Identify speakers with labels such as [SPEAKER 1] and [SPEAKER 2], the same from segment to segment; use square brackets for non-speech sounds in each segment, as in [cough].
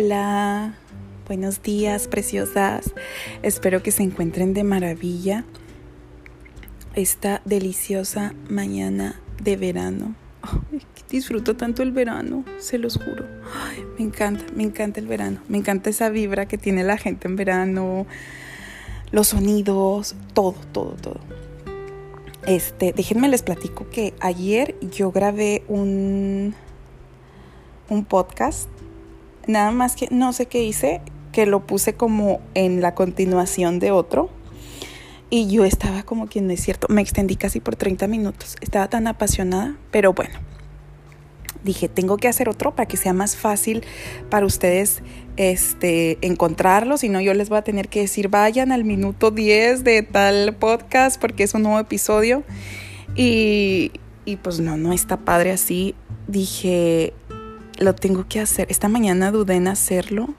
[SPEAKER 1] Hola, buenos días, preciosas. Espero que se encuentren de maravilla esta deliciosa mañana de verano. disfruto tanto el verano, se los juro. me encanta, me encanta el verano. Me encanta esa vibra que tiene la gente en verano, los sonidos, todo, todo, todo. Este, déjenme les platico que ayer yo grabé un un podcast Nada más que no sé qué hice, que lo puse como en la continuación de otro. Y yo estaba como quien no es cierto, me extendí casi por 30 minutos. Estaba tan apasionada, pero bueno. Dije, tengo que hacer otro para que sea más fácil para ustedes este, encontrarlo. Si no, yo les voy a tener que decir, vayan al minuto 10 de tal podcast porque es un nuevo episodio. Y, y pues no, no está padre así. Dije, lo tengo que hacer. Esta mañana dudé en hacerlo,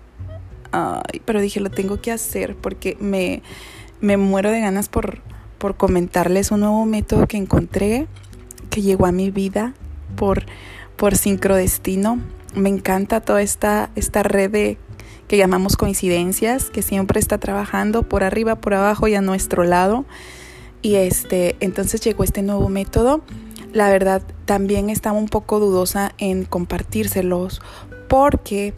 [SPEAKER 1] pero dije, lo tengo que hacer porque me, me muero de ganas por, por comentarles un nuevo método que encontré, que llegó a mi vida por, por sincrodestino. Me encanta toda esta, esta red que llamamos coincidencias, que siempre está trabajando por arriba, por abajo y a nuestro lado. Y este, entonces llegó este nuevo método la verdad también estaba un poco dudosa en compartírselos porque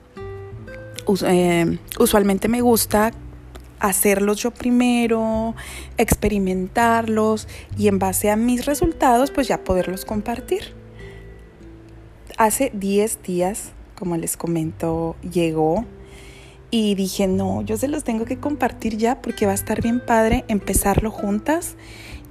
[SPEAKER 1] eh, usualmente me gusta hacerlos yo primero, experimentarlos y en base a mis resultados pues ya poderlos compartir. Hace 10 días, como les comento, llegó y dije, no, yo se los tengo que compartir ya porque va a estar bien padre empezarlo juntas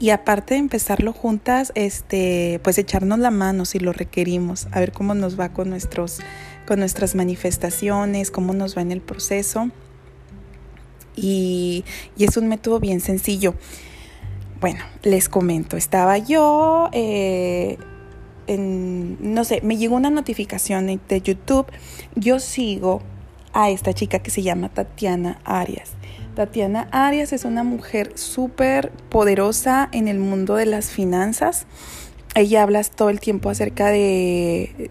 [SPEAKER 1] y aparte de empezarlo juntas, este, pues echarnos la mano si lo requerimos, a ver cómo nos va con, nuestros, con nuestras manifestaciones, cómo nos va en el proceso. Y, es un método bien sencillo. Bueno, les comento, estaba yo, eh, en, no sé, me llegó una notificación de YouTube, yo sigo a esta chica que se llama Tatiana Arias. Tatiana Arias es una mujer súper poderosa en el mundo de las finanzas. Ella habla todo el tiempo acerca de,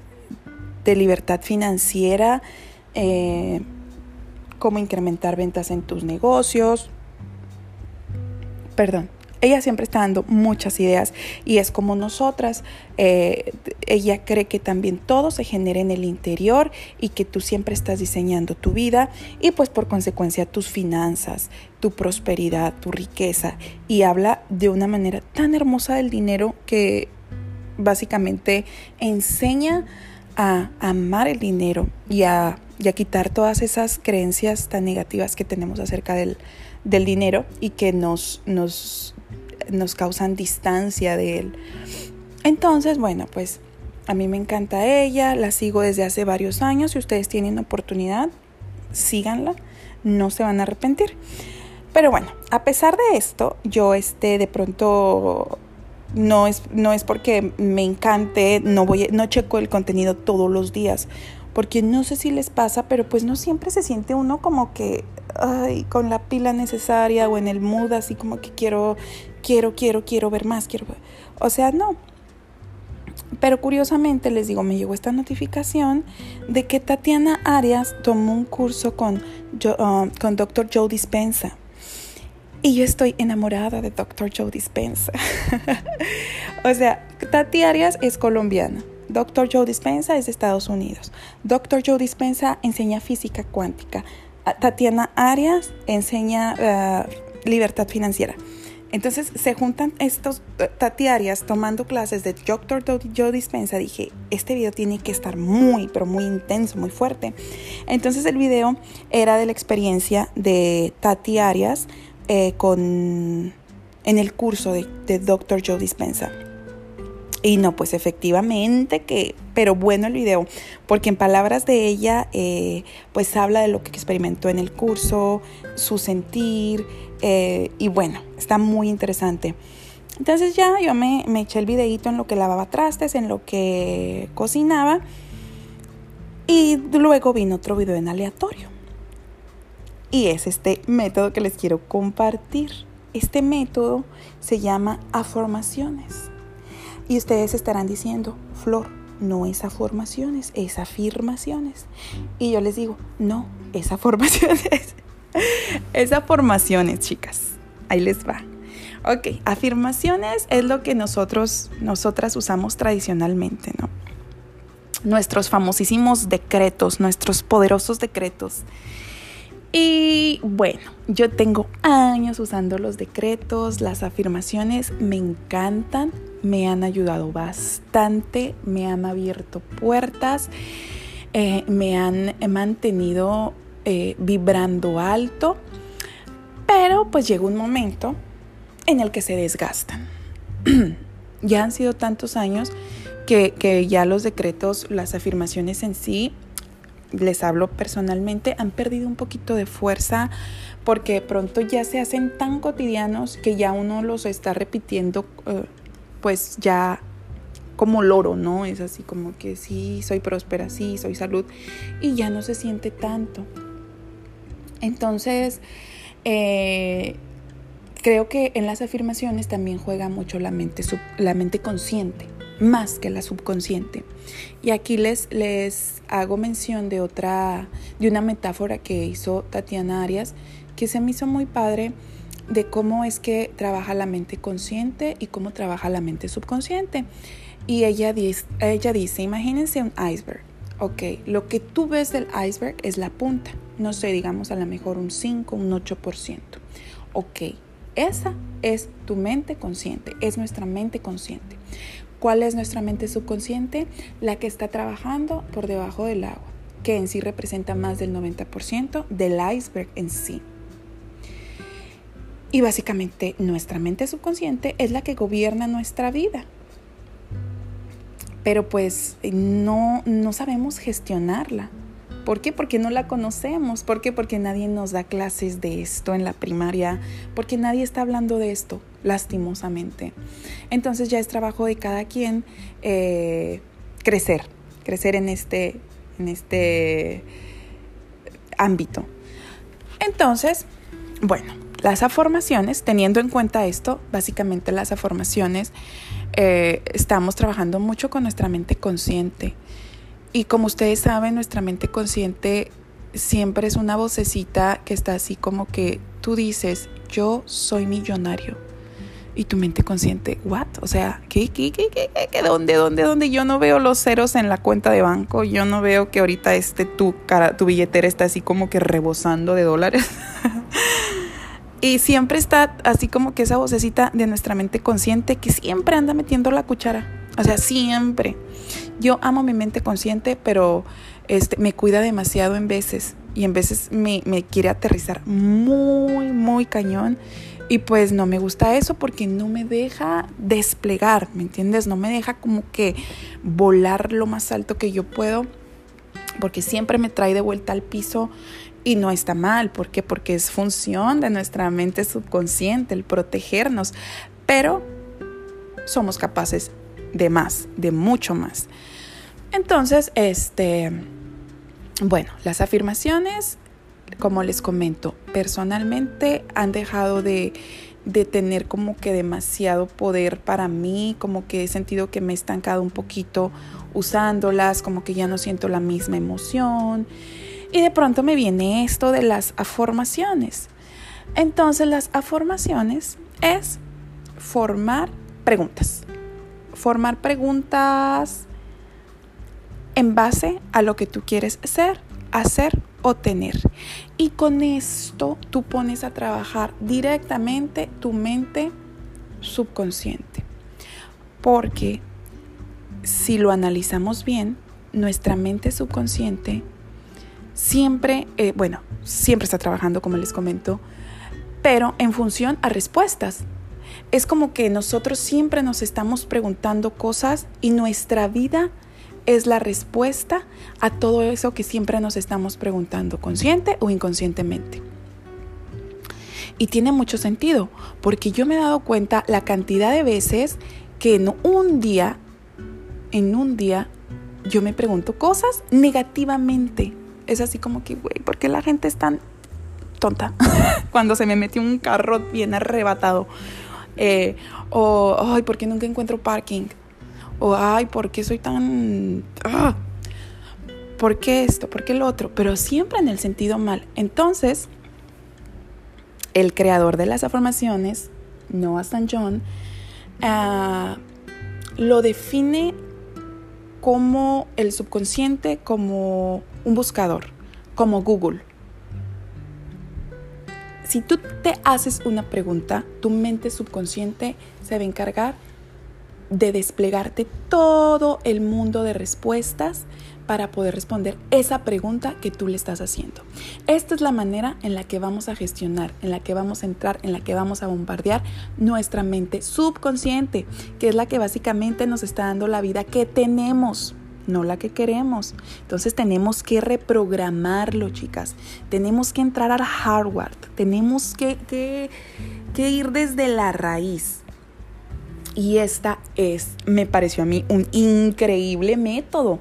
[SPEAKER 1] de libertad financiera, eh, cómo incrementar ventas en tus negocios. Perdón, ella siempre está dando muchas ideas y es como nosotras. Eh, ella cree que también todo se genera en el interior y que tú siempre estás diseñando tu vida y pues por consecuencia tus finanzas, tu prosperidad, tu riqueza. Y habla de una manera tan hermosa del dinero que básicamente enseña a amar el dinero y a, quitar todas esas creencias tan negativas que tenemos acerca del, del dinero y que nos, nos nos causan distancia de él. Entonces, bueno, pues a mí me encanta ella, la sigo desde hace varios años. Si ustedes tienen oportunidad, síganla, no se van a arrepentir. Pero bueno, a pesar de esto, yo este de pronto no es, no es porque me encante, no voy, no checo el contenido todos los días, porque no sé si les pasa, pero pues no siempre se siente uno como que con la pila necesaria o en el mood así como que quiero quiero, quiero, quiero ver más, quiero O sea, no. Pero curiosamente les digo, me llegó esta notificación de que Tatiana Arias tomó un curso con, uh, con Dr. Joe Dispensa. Y yo estoy enamorada de Dr. Joe Dispensa. [laughs] o sea, Tati Arias es colombiana. Dr. Joe Dispensa es de Estados Unidos. Dr. Joe Dispensa enseña física cuántica. Tatiana Arias enseña uh, libertad financiera. Entonces se juntan estos eh, tatiarias tomando clases de Dr. Joe Dispensa. Dije, este video tiene que estar muy, pero muy intenso, muy fuerte. Entonces el video era de la experiencia de tatiarias eh, con, en el curso de, de Dr. Joe Dispensa. Y no, pues efectivamente que, pero bueno el video, porque en palabras de ella, eh, pues habla de lo que experimentó en el curso, su sentir, eh, y bueno, está muy interesante. Entonces ya yo me, eché el videito en lo que lavaba trastes, en lo que cocinaba, y luego vino otro video en aleatorio. Y es este método que les quiero compartir. Este método se llama afirmaciones. Y ustedes estarán diciendo, Flor, no es afirmaciones, es afirmaciones. Y yo les digo, no, es afirmaciones. [laughs] [laughs] es afirmaciones, chicas. Ahí les va. Ok, afirmaciones es lo que nosotros, nosotras usamos tradicionalmente, ¿no? Nuestros famosísimos decretos, nuestros poderosos decretos. Y bueno, yo tengo años usando los decretos, las afirmaciones, me encantan, me han ayudado bastante, me han abierto puertas, eh, me han mantenido eh, vibrando alto, pero pues llega un momento en el que se desgastan. [clears throat] ya han sido tantos años que, que ya los decretos, las afirmaciones en sí, les hablo personalmente, han perdido un poquito de fuerza porque de pronto ya se hacen tan cotidianos que ya uno los está repitiendo eh, pues ya como loro, ¿no? Es así como que sí, soy próspera, sí, soy salud y ya no se siente tanto. Entonces, eh, creo que en las afirmaciones también juega mucho la mente, la mente consciente, más que la subconsciente. Y aquí les, les hago mención de otra, de una metáfora que hizo Tatiana Arias, que se me hizo muy padre de cómo es que trabaja la mente consciente y cómo trabaja la mente subconsciente. Y ella dice, ella dice, imagínense un iceberg. Ok, lo que tú ves del iceberg es la punta. No sé, digamos a lo mejor un 5, un 8%. Ok, esa es tu mente consciente, es nuestra mente consciente. ¿Cuál es nuestra mente subconsciente? La que está trabajando por debajo del agua, que en sí representa más del 90% del iceberg en sí. Y básicamente nuestra mente subconsciente es la que gobierna nuestra vida. Pero pues no, no sabemos gestionarla. ¿Por qué? Porque no la conocemos. ¿Por qué? Porque nadie nos da clases de esto en la primaria. Porque nadie está hablando de esto, lastimosamente. Entonces ya es trabajo de cada quien eh, crecer, crecer en este, en este ámbito. Entonces, bueno, las afirmaciones, teniendo en cuenta esto, básicamente las afirmaciones, eh, estamos trabajando mucho con nuestra mente consciente. Y como ustedes saben, nuestra mente consciente siempre es una vocecita que está así como que tú dices, yo soy millonario. Y tu mente consciente, ¿what? O sea, ¿qué, qué, qué, qué, qué, dónde, dónde, dónde? Yo no veo los ceros en la cuenta de banco. Yo no veo que ahorita este, tu, cara, tu billetera está así como que rebosando de dólares. [laughs] Y siempre está así como que esa vocecita de nuestra mente consciente que siempre anda metiendo la cuchara. O sea, siempre. Yo amo mi mente consciente, pero este, me cuida demasiado en veces. Y en veces me, me quiere aterrizar muy, muy cañón. Y pues no me gusta eso porque no me deja desplegar, ¿me entiendes? No me deja como que volar lo más alto que yo puedo porque siempre me trae de vuelta al piso y no está mal, ¿por qué? Porque es función de nuestra mente subconsciente el protegernos, pero somos capaces de más, de mucho más. Entonces, este, bueno, las afirmaciones, como les comento, personalmente han dejado de, de tener como que demasiado poder para mí, como que he sentido que me he estancado un poquito usándolas, como que ya no siento la misma emoción. Y de pronto me viene esto de las afirmaciones. Entonces las afirmaciones es formar preguntas. Formar preguntas en base a lo que tú quieres ser, hacer o tener. Y con esto tú pones a trabajar directamente tu mente subconsciente. Porque si lo analizamos bien, nuestra mente subconsciente siempre, eh, bueno, siempre está trabajando, como les comento, pero en función a respuestas. Es como que nosotros siempre nos estamos preguntando cosas y nuestra vida es la respuesta a todo eso que siempre nos estamos preguntando, consciente o inconscientemente. Y tiene mucho sentido, porque yo me he dado cuenta la cantidad de veces que en un día, en un día, yo me pregunto cosas negativamente es así como que, güey, ¿por qué la gente es tan tonta? [laughs] Cuando se me metió un carro bien arrebatado. Eh, o, ay, ¿por qué nunca encuentro parking? o ay, ¿por qué soy tan... Ah, ¿Por qué esto? ¿Por qué lo otro? Pero siempre en el sentido mal. Entonces, el creador de las afirmaciones, Noah St. John, ah, lo define como el subconsciente, como un buscador, como Google. Si tú te haces una pregunta, tu mente subconsciente se va a encargar de desplegarte todo el mundo de respuestas para poder responder esa pregunta que tú le estás haciendo. Esta es la manera en la que vamos a gestionar, en la que vamos a entrar, en la que vamos a bombardear nuestra mente subconsciente, que es la que básicamente nos está dando la vida que tenemos no la que queremos. Entonces tenemos que reprogramarlo, chicas. Tenemos que entrar al hardware. Tenemos que, que, ir desde la raíz. Y esta es, me pareció a mí, un increíble método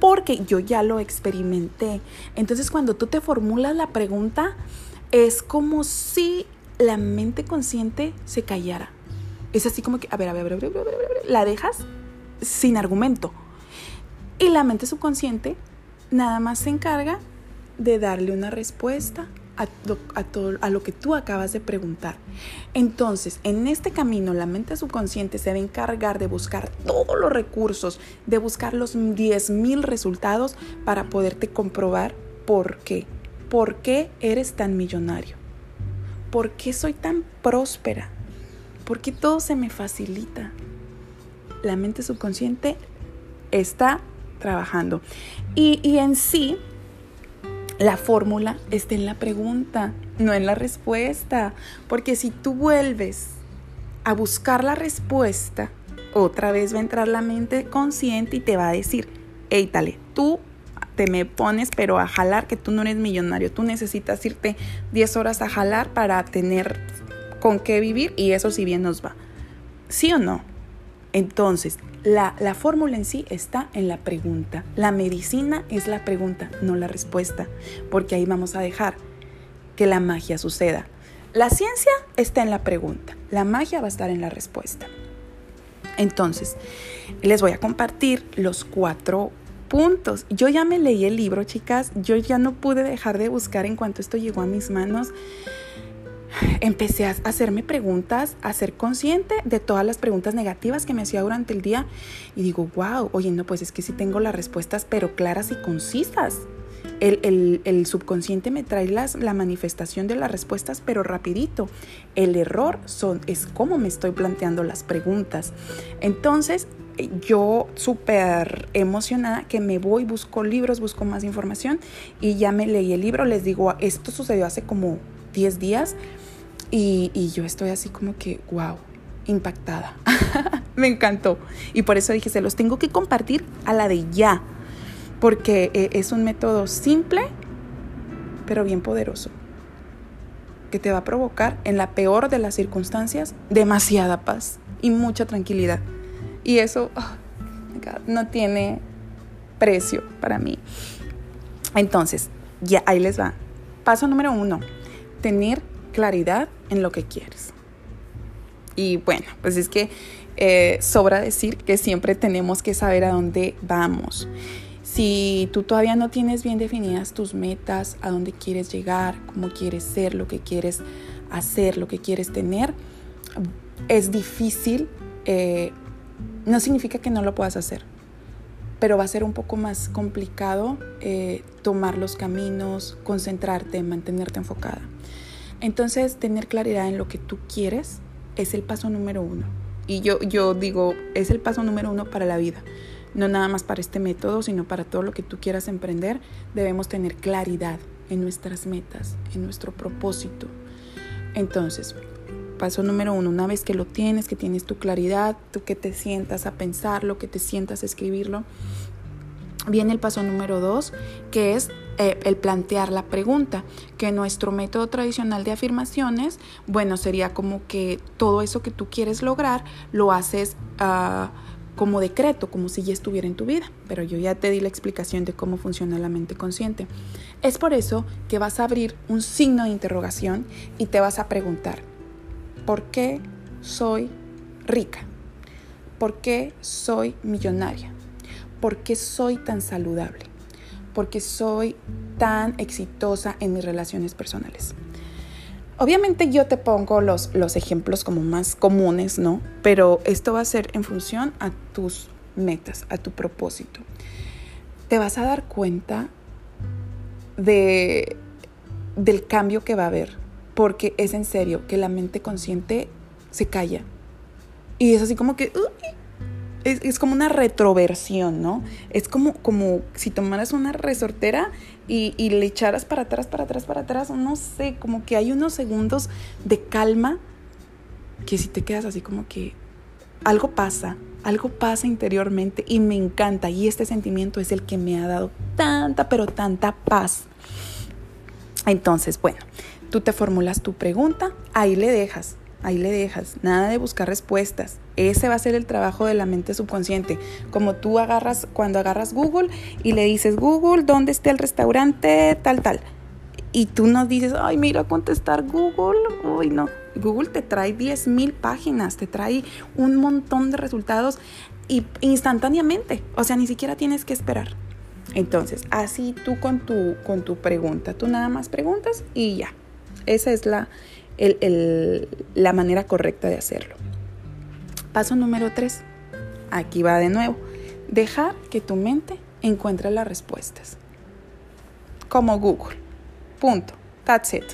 [SPEAKER 1] porque yo ya lo experimenté. Entonces cuando tú te formulas la pregunta, es como si la mente consciente se callara. Es así como que, a ver, a ver, a ver, a ver, a ver, a ver la dejas sin argumento. Y la mente subconsciente nada más se encarga de darle una respuesta a, todo, a lo que tú acabas de preguntar. Entonces, en este camino, la mente subconsciente se va a encargar de buscar todos los recursos, de buscar los 10.000 resultados para poderte comprobar por qué. ¿Por qué eres tan millonario? ¿Por qué soy tan próspera? ¿Por qué todo se me facilita? La mente subconsciente está trabajando. Y, y en sí, la fórmula está en la pregunta, no en la respuesta. Porque si tú vuelves a buscar la respuesta, otra vez va a entrar la mente consciente y te va a decir, hey, tale, tú te me pones pero a jalar que tú no eres millonario, tú necesitas irte 10 horas a jalar para tener con qué vivir y eso si bien nos va. ¿Sí o no? Entonces, la, fórmula en sí está en la pregunta. La medicina es la pregunta, no la respuesta, porque ahí vamos a dejar que la magia suceda. La ciencia está en la pregunta, la magia va a estar en la respuesta. Entonces, les voy a compartir los cuatro puntos. Yo ya me leí el libro, chicas, yo ya no pude dejar de buscar en cuanto esto llegó a mis manos empecé a hacerme preguntas, a ser consciente de todas las preguntas negativas que me hacía durante el día y digo, wow, oye, no, pues es que sí tengo las respuestas, pero claras y concisas. El, subconsciente me trae las, la manifestación de las respuestas, pero rapidito. El error son, es cómo me estoy planteando las preguntas. Entonces, yo súper emocionada que me voy, busco libros, busco más información y ya me leí el libro. Les digo, esto sucedió hace como 10 días y, yo estoy así como que, wow, impactada. [laughs] Me encantó. Y por eso dije, se los tengo que compartir a la de ya. Porque eh, es un método simple, pero bien poderoso. Que te va a provocar, en la peor de las circunstancias, demasiada paz y mucha tranquilidad. Y eso oh, no tiene precio para mí. Entonces, ya ahí les va. Paso número uno, tener claridad en lo que quieres. Y bueno, pues es que eh, sobra decir que siempre tenemos que saber a dónde vamos. Si tú todavía no tienes bien definidas tus metas, a dónde quieres llegar, cómo quieres ser, lo que quieres hacer, lo que quieres tener, es difícil. Eh, no significa que no lo puedas hacer, pero va a ser un poco más complicado eh, tomar los caminos, concentrarte, mantenerte enfocada. Entonces, tener claridad en lo que tú quieres es el paso número uno. Y yo, yo digo, es el paso número uno para la vida. No nada más para este método, sino para todo lo que tú quieras emprender. Debemos tener claridad en nuestras metas, en nuestro propósito. Entonces, paso número uno, una vez que lo tienes, que tienes tu claridad, tú que te sientas a pensarlo, que te sientas a escribirlo, viene el paso número dos, que es eh, el plantear la pregunta, que nuestro método tradicional de afirmaciones, bueno, sería como que todo eso que tú quieres lograr lo haces ah, como decreto, como si ya estuviera en tu vida, pero yo ya te di la explicación de cómo funciona la mente consciente. Es por eso que vas a abrir un signo de interrogación y te vas a preguntar, ¿por qué soy rica? ¿Por qué soy millonaria? ¿Por qué soy tan saludable? ¿Por qué soy tan exitosa en mis relaciones personales? Obviamente yo te pongo los, los ejemplos como más comunes, ¿no? Pero esto va a ser en función a tus metas, a tu propósito. Te vas a dar cuenta de, del cambio que va a haber, porque es en serio que la mente consciente se calla. Y es así como que... es, como una retroversión, ¿no? Es como, como si tomaras una resortera y, y, le echaras para atrás, para atrás, para atrás, no sé, como que hay unos segundos de calma que si te quedas así como que algo pasa, algo pasa interiormente y me encanta y este sentimiento es el que me ha dado tanta, pero tanta paz. Entonces, bueno, tú te formulas tu pregunta, ahí le dejas, ahí le dejas, nada de buscar respuestas. Ese va a ser el trabajo de la mente subconsciente. Como tú agarras, cuando agarras Google y le dices, Google, ¿dónde está el restaurante? Tal, tal. Y tú no dices, ay, mira, contestar Google. Uy, no. Google te trae 10.000 páginas, te trae un montón de resultados y instantáneamente. O sea, ni siquiera tienes que esperar. Entonces, así tú con tu, con tu pregunta, tú nada más preguntas y ya. Esa es la, la manera correcta de hacerlo. Paso número tres. Aquí va de nuevo. Dejar que tu mente encuentre las respuestas. Como Google. Punto. That's it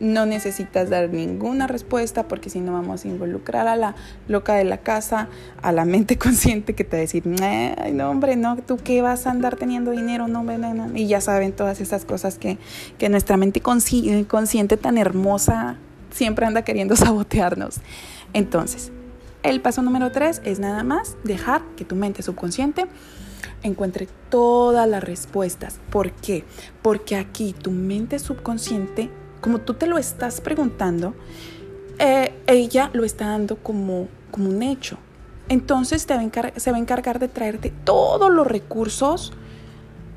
[SPEAKER 1] no necesitas dar ninguna respuesta porque si no vamos a involucrar a la loca de la casa, a la mente [laughs] consciente que te va a decir, ay, no hombre, no, tú qué vas a andar teniendo dinero, no, no, no. Y ya saben todas esas cosas que, que nuestra mente consciente tan hermosa siempre anda queriendo [laughs] sabotearnos. Entonces, el paso número tres es nada más dejar que tu mente subconsciente encuentre todas las respuestas. ¿Por qué? Porque aquí tu mente subconsciente como tú te lo estás preguntando, eh, ella lo está dando como, como un hecho. Entonces se va a encargar de traerte todos los recursos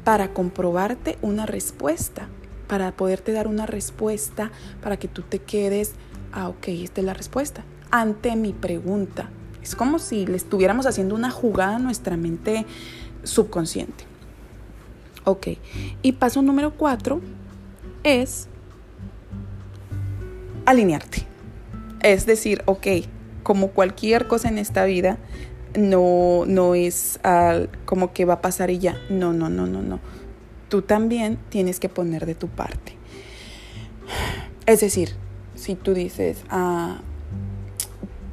[SPEAKER 1] para comprobarte una respuesta, para poderte dar una respuesta, para que tú te quedes, ah, ok, esta es la respuesta, ante mi pregunta. Es como si le estuviéramos haciendo una jugada a nuestra mente subconsciente. Ok, y paso número cuatro es alinearte. Es decir, ok, como cualquier cosa en esta vida, no, no es como que va a pasar y ya. No, no, no, no, no. Tú también tienes que poner de tu parte. Es decir, si tú dices, ah,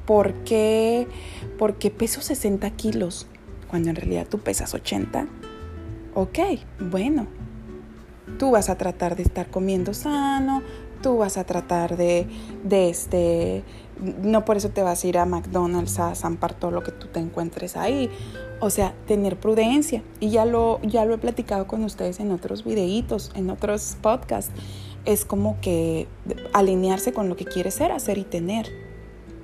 [SPEAKER 1] ¿por qué, ¿por qué peso 60 kilos cuando en realidad tú pesas 80? Ok, bueno, tú vas a tratar de estar comiendo sano, tú vas a tratar de, de este, no por eso te vas a ir a McDonald's a zampar todo lo que tú te encuentres ahí. O sea, tener prudencia. Y ya lo, ya lo he platicado con ustedes en otros videitos, en otros podcasts. Es como que alinearse con lo que quieres ser, hacer y tener.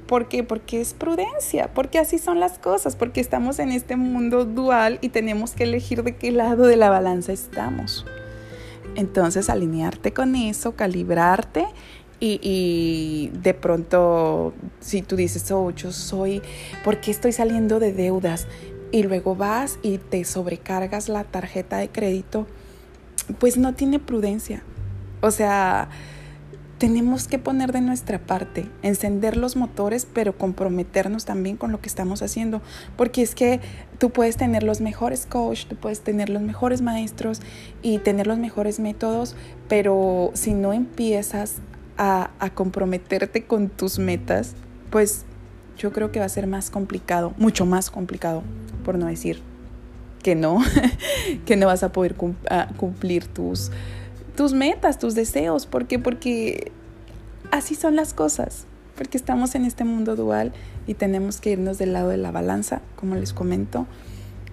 [SPEAKER 1] ¿Por qué? Porque es prudencia, porque así son las cosas, porque estamos en este mundo dual y tenemos que elegir de qué lado de la balanza estamos. Entonces alinearte con eso, calibrarte y, de pronto si tú dices, oh, yo soy, ¿por qué estoy saliendo de deudas? Y luego vas y te sobrecargas la tarjeta de crédito, pues no tiene prudencia. O sea, tenemos que poner de nuestra parte, encender los motores, pero comprometernos también con lo que estamos haciendo, porque es que tú puedes tener los mejores coach, tú puedes tener los mejores maestros y tener los mejores métodos, pero si no empiezas a, a comprometerte con tus metas, pues yo creo que va a ser más complicado, mucho más complicado, por no decir que no, [laughs] que no vas a poder cumplir tus tus metas, tus deseos. ¿Por qué? Porque así son las cosas. Porque estamos en este mundo dual y tenemos que irnos del lado de la balanza, como les comento,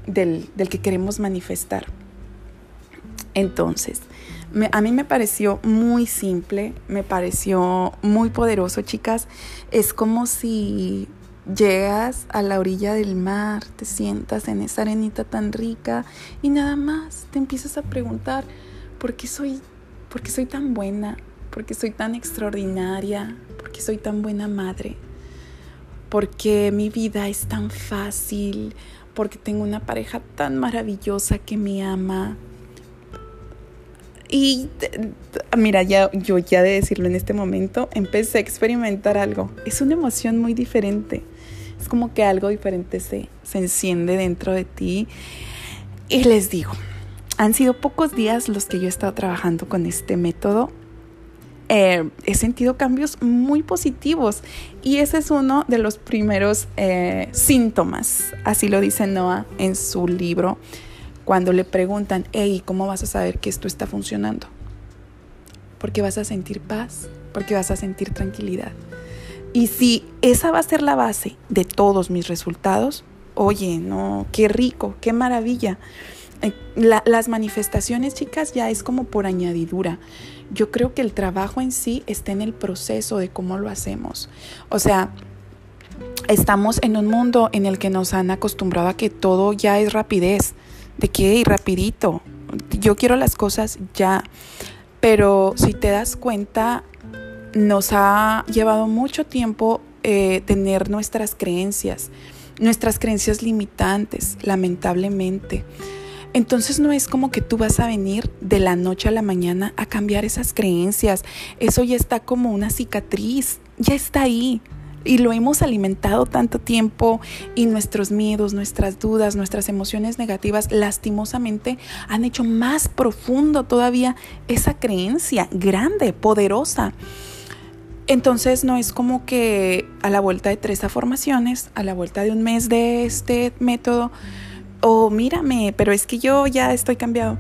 [SPEAKER 1] del, que queremos manifestar. Entonces, a mí me pareció muy simple, me pareció muy poderoso, chicas. Es como si llegas a la orilla del mar, te sientas en esa arenita tan rica y nada más te empiezas a preguntar, ¿por qué soy porque soy tan buena, porque soy tan extraordinaria, porque soy tan buena madre, porque mi vida es tan fácil, porque tengo una pareja tan maravillosa que me ama. Y mira, ya, yo ya de decirlo en este momento, empecé a experimentar algo. Es una emoción muy diferente. Es como que algo diferente se, se enciende dentro de ti. Y les digo, han sido pocos días los que yo he estado trabajando con este método. Eh, he sentido cambios muy positivos y ese es uno de los primeros eh, síntomas, así lo dice Noah en su libro cuando le preguntan, hey, ¿cómo vas a saber que esto está funcionando? Porque vas a sentir paz, porque vas a sentir tranquilidad. Y si esa va a ser la base de todos mis resultados, oye, no, qué rico, qué maravilla. Eh, las manifestaciones, chicas, ya es como por añadidura. Yo creo que el trabajo en sí está en el proceso de cómo lo hacemos. O sea, estamos en un mundo en el que nos han acostumbrado a que todo ya es rapidez de que rapidito, yo quiero las cosas ya, pero si te das cuenta, nos ha llevado mucho tiempo eh, tener nuestras creencias, nuestras creencias limitantes, lamentablemente. Entonces no es como que tú vas a venir de la noche a la mañana a cambiar esas creencias. Eso ya está como una cicatriz, ya está ahí y lo hemos alimentado tanto tiempo y nuestros miedos, nuestras dudas, nuestras emociones negativas lastimosamente han hecho más profundo todavía esa creencia grande, poderosa. Entonces no es como que a la vuelta de tres afirmaciones, a la vuelta de un mes de este método, o mírame, pero es que yo ya estoy cambiado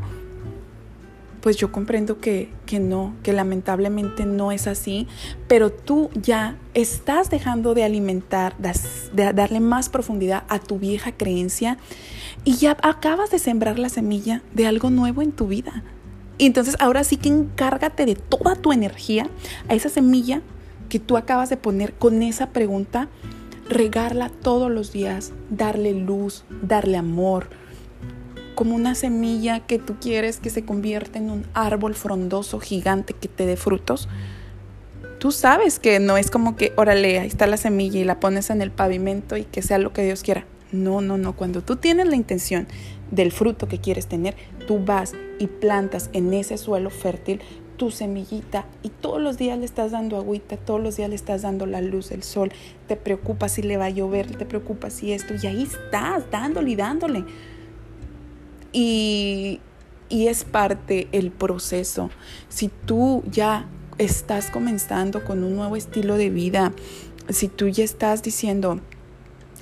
[SPEAKER 1] pues yo comprendo que, que, no, que lamentablemente no es así, pero tú ya estás dejando de alimentar, de darle más profundidad a tu vieja creencia y ya acabas de sembrar la semilla de algo nuevo en tu vida. Y entonces ahora sí que encárgate de toda tu energía a esa semilla que tú acabas de poner con esa pregunta, regarla todos los días, darle luz, darle amor, como una semilla que tú quieres que se convierta en un árbol frondoso gigante que te dé frutos, tú sabes que no es como que, órale, ahí está la semilla y la pones en el pavimento y que sea lo que Dios quiera. No, no, no. Cuando tú tienes la intención del fruto que quieres tener, tú vas y plantas en ese suelo fértil tu semillita y todos los días le estás dando agüita, todos los días le estás dando la luz del sol, te preocupas si le va a llover, te preocupas si esto, y ahí estás dándole y dándole. Y, es parte el proceso. Si tú ya estás comenzando con un nuevo estilo de vida, si tú ya estás diciendo,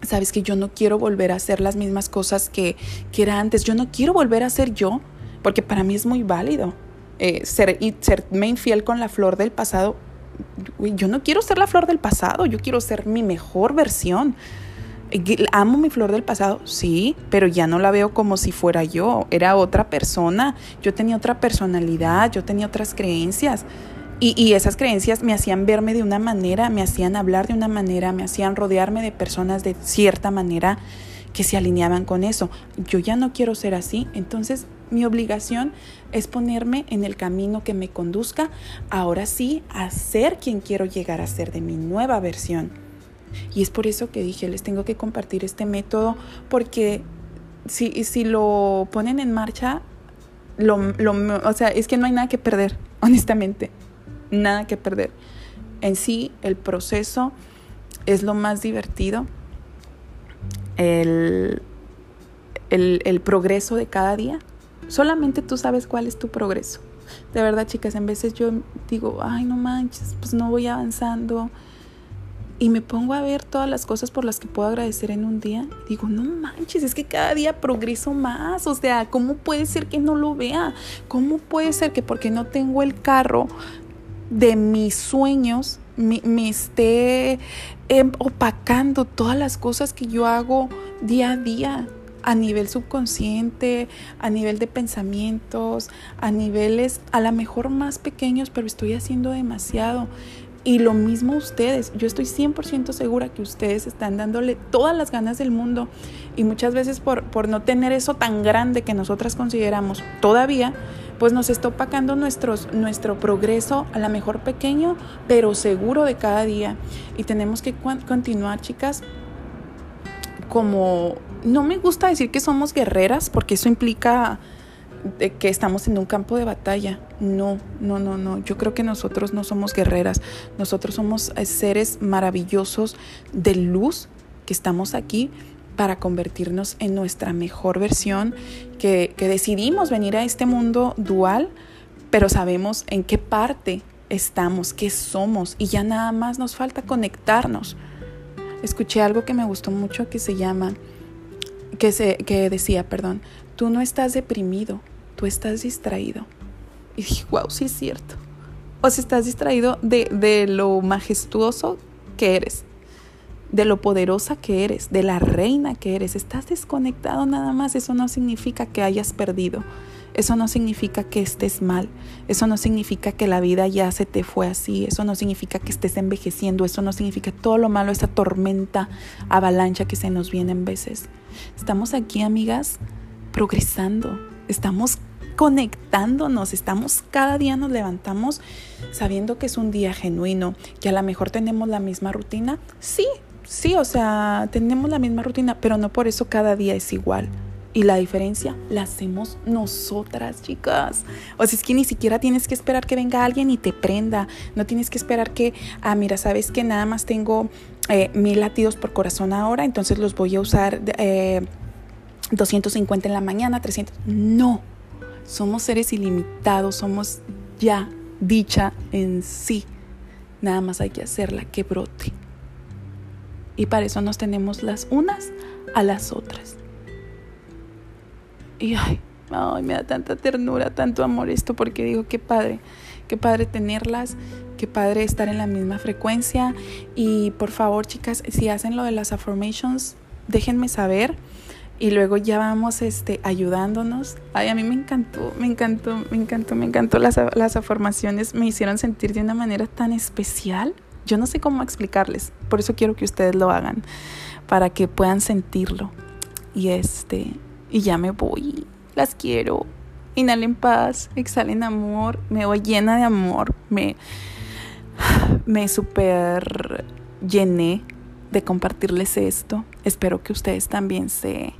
[SPEAKER 1] sabes que yo no quiero volver a hacer las mismas cosas que, que era antes, yo no quiero volver a ser yo, porque para mí es muy válido eh, ser, y serme infiel con la flor del pasado. Yo no quiero ser la flor del pasado, yo quiero ser mi mejor versión. Amo mi flor del pasado, sí, pero ya no la veo como si fuera yo, era otra persona, yo tenía otra personalidad, yo tenía otras creencias. Y, esas creencias me hacían verme de una manera, me hacían hablar de una manera, me hacían rodearme de personas de cierta manera que se alineaban con eso. Yo ya no quiero ser así, entonces mi obligación es ponerme en el camino que me conduzca, ahora sí, a ser quien quiero llegar a ser de mi nueva versión. Y es por eso que dije, les tengo que compartir este método porque si, si lo ponen en marcha, lo, o sea, es que no hay nada que perder, [laughs] honestamente, nada que perder. En sí, el proceso es lo más divertido, el, el progreso de cada día. Solamente tú sabes cuál es tu progreso. De verdad, chicas, en veces yo digo, ay, no manches, pues no voy avanzando y me pongo a ver todas las cosas por las que puedo agradecer en un día, digo, no manches, es que cada día progreso más, o sea, ¿cómo puede ser que no lo vea? ¿Cómo puede ser que porque no tengo el carro de mis sueños me, esté em, opacando todas las cosas que yo hago día a día? A nivel subconsciente, a nivel de pensamientos, a niveles a lo mejor más pequeños, pero estoy haciendo demasiado. Y lo mismo ustedes, yo estoy 100% segura que ustedes están dándole todas las ganas del mundo y muchas veces por, por no tener eso tan grande que nosotras consideramos todavía, pues nos está opacando nuestro progreso, a lo mejor pequeño, pero seguro de cada día. Y tenemos que continuar, chicas, como, no me gusta decir que somos guerreras, porque eso implica que estamos en un campo de batalla. No, no, no, no. Yo creo que nosotros no somos guerreras. Nosotros somos eh, seres maravillosos de luz que estamos aquí para convertirnos en nuestra mejor versión, que, que decidimos venir a este mundo dual, pero sabemos en qué parte estamos, qué somos, y ya nada más nos falta conectarnos. Escuché algo que me gustó mucho que se llama, que, se, que decía, perdón, tú no estás deprimido, tú estás distraído. Y dije, wow, sí es cierto. O si estás distraído de, de lo majestuoso que eres, de lo poderosa que eres, de la reina que eres. Estás desconectado nada más. Eso no significa que hayas perdido. Eso no significa que estés mal. Eso no significa que la vida ya se te fue así. Eso no significa que estés envejeciendo. Eso no significa todo lo malo, esa tormenta, avalancha que se nos viene en veces. Estamos aquí, amigas, progresando. Estamos conectándonos, estamos cada día nos levantamos sabiendo que es un día genuino, que a lo mejor tenemos la misma rutina. Sí, sí, o sea, tenemos la misma rutina, pero no por eso cada día es igual. Y la diferencia la hacemos nosotras, chicas. O sea, es que ni siquiera tienes que esperar que venga alguien y te prenda. No tienes que esperar que, ah, mira, sabes que nada más tengo eh, mil latidos por corazón ahora, entonces los voy a usar eh, 250 en la mañana, 300. No, somos seres ilimitados, somos ya dicha en sí. Nada más hay que hacerla que brote. Y para eso nos tenemos las unas a las otras. Y ay, ay, me da tanta ternura, tanto amor esto, porque digo, qué padre, qué padre tenerlas, qué padre estar en la misma frecuencia. Y por favor, chicas, si hacen lo de las affirmations, déjenme saber y luego ya vamos este, ayudándonos. Ay, a mí me encantó, me encantó, me encantó, me encantó las, las afirmaciones, me hicieron sentir de una manera tan especial. Yo no sé cómo explicarles, por eso quiero que ustedes lo hagan, para que puedan sentirlo. Y este, y ya me voy, las quiero. Inhalen paz, exhalen amor, me voy llena de amor, me, me super llené de compartirles esto. Espero que ustedes también se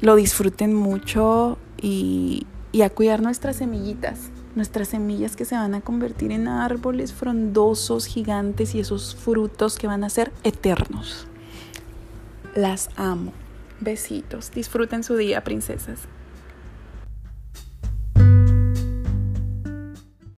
[SPEAKER 1] lo disfruten mucho y, y a cuidar nuestras semillitas, nuestras semillas que se van a convertir en árboles frondosos, gigantes y esos frutos que van a ser eternos. Las amo. Besitos. Disfruten su día, princesas.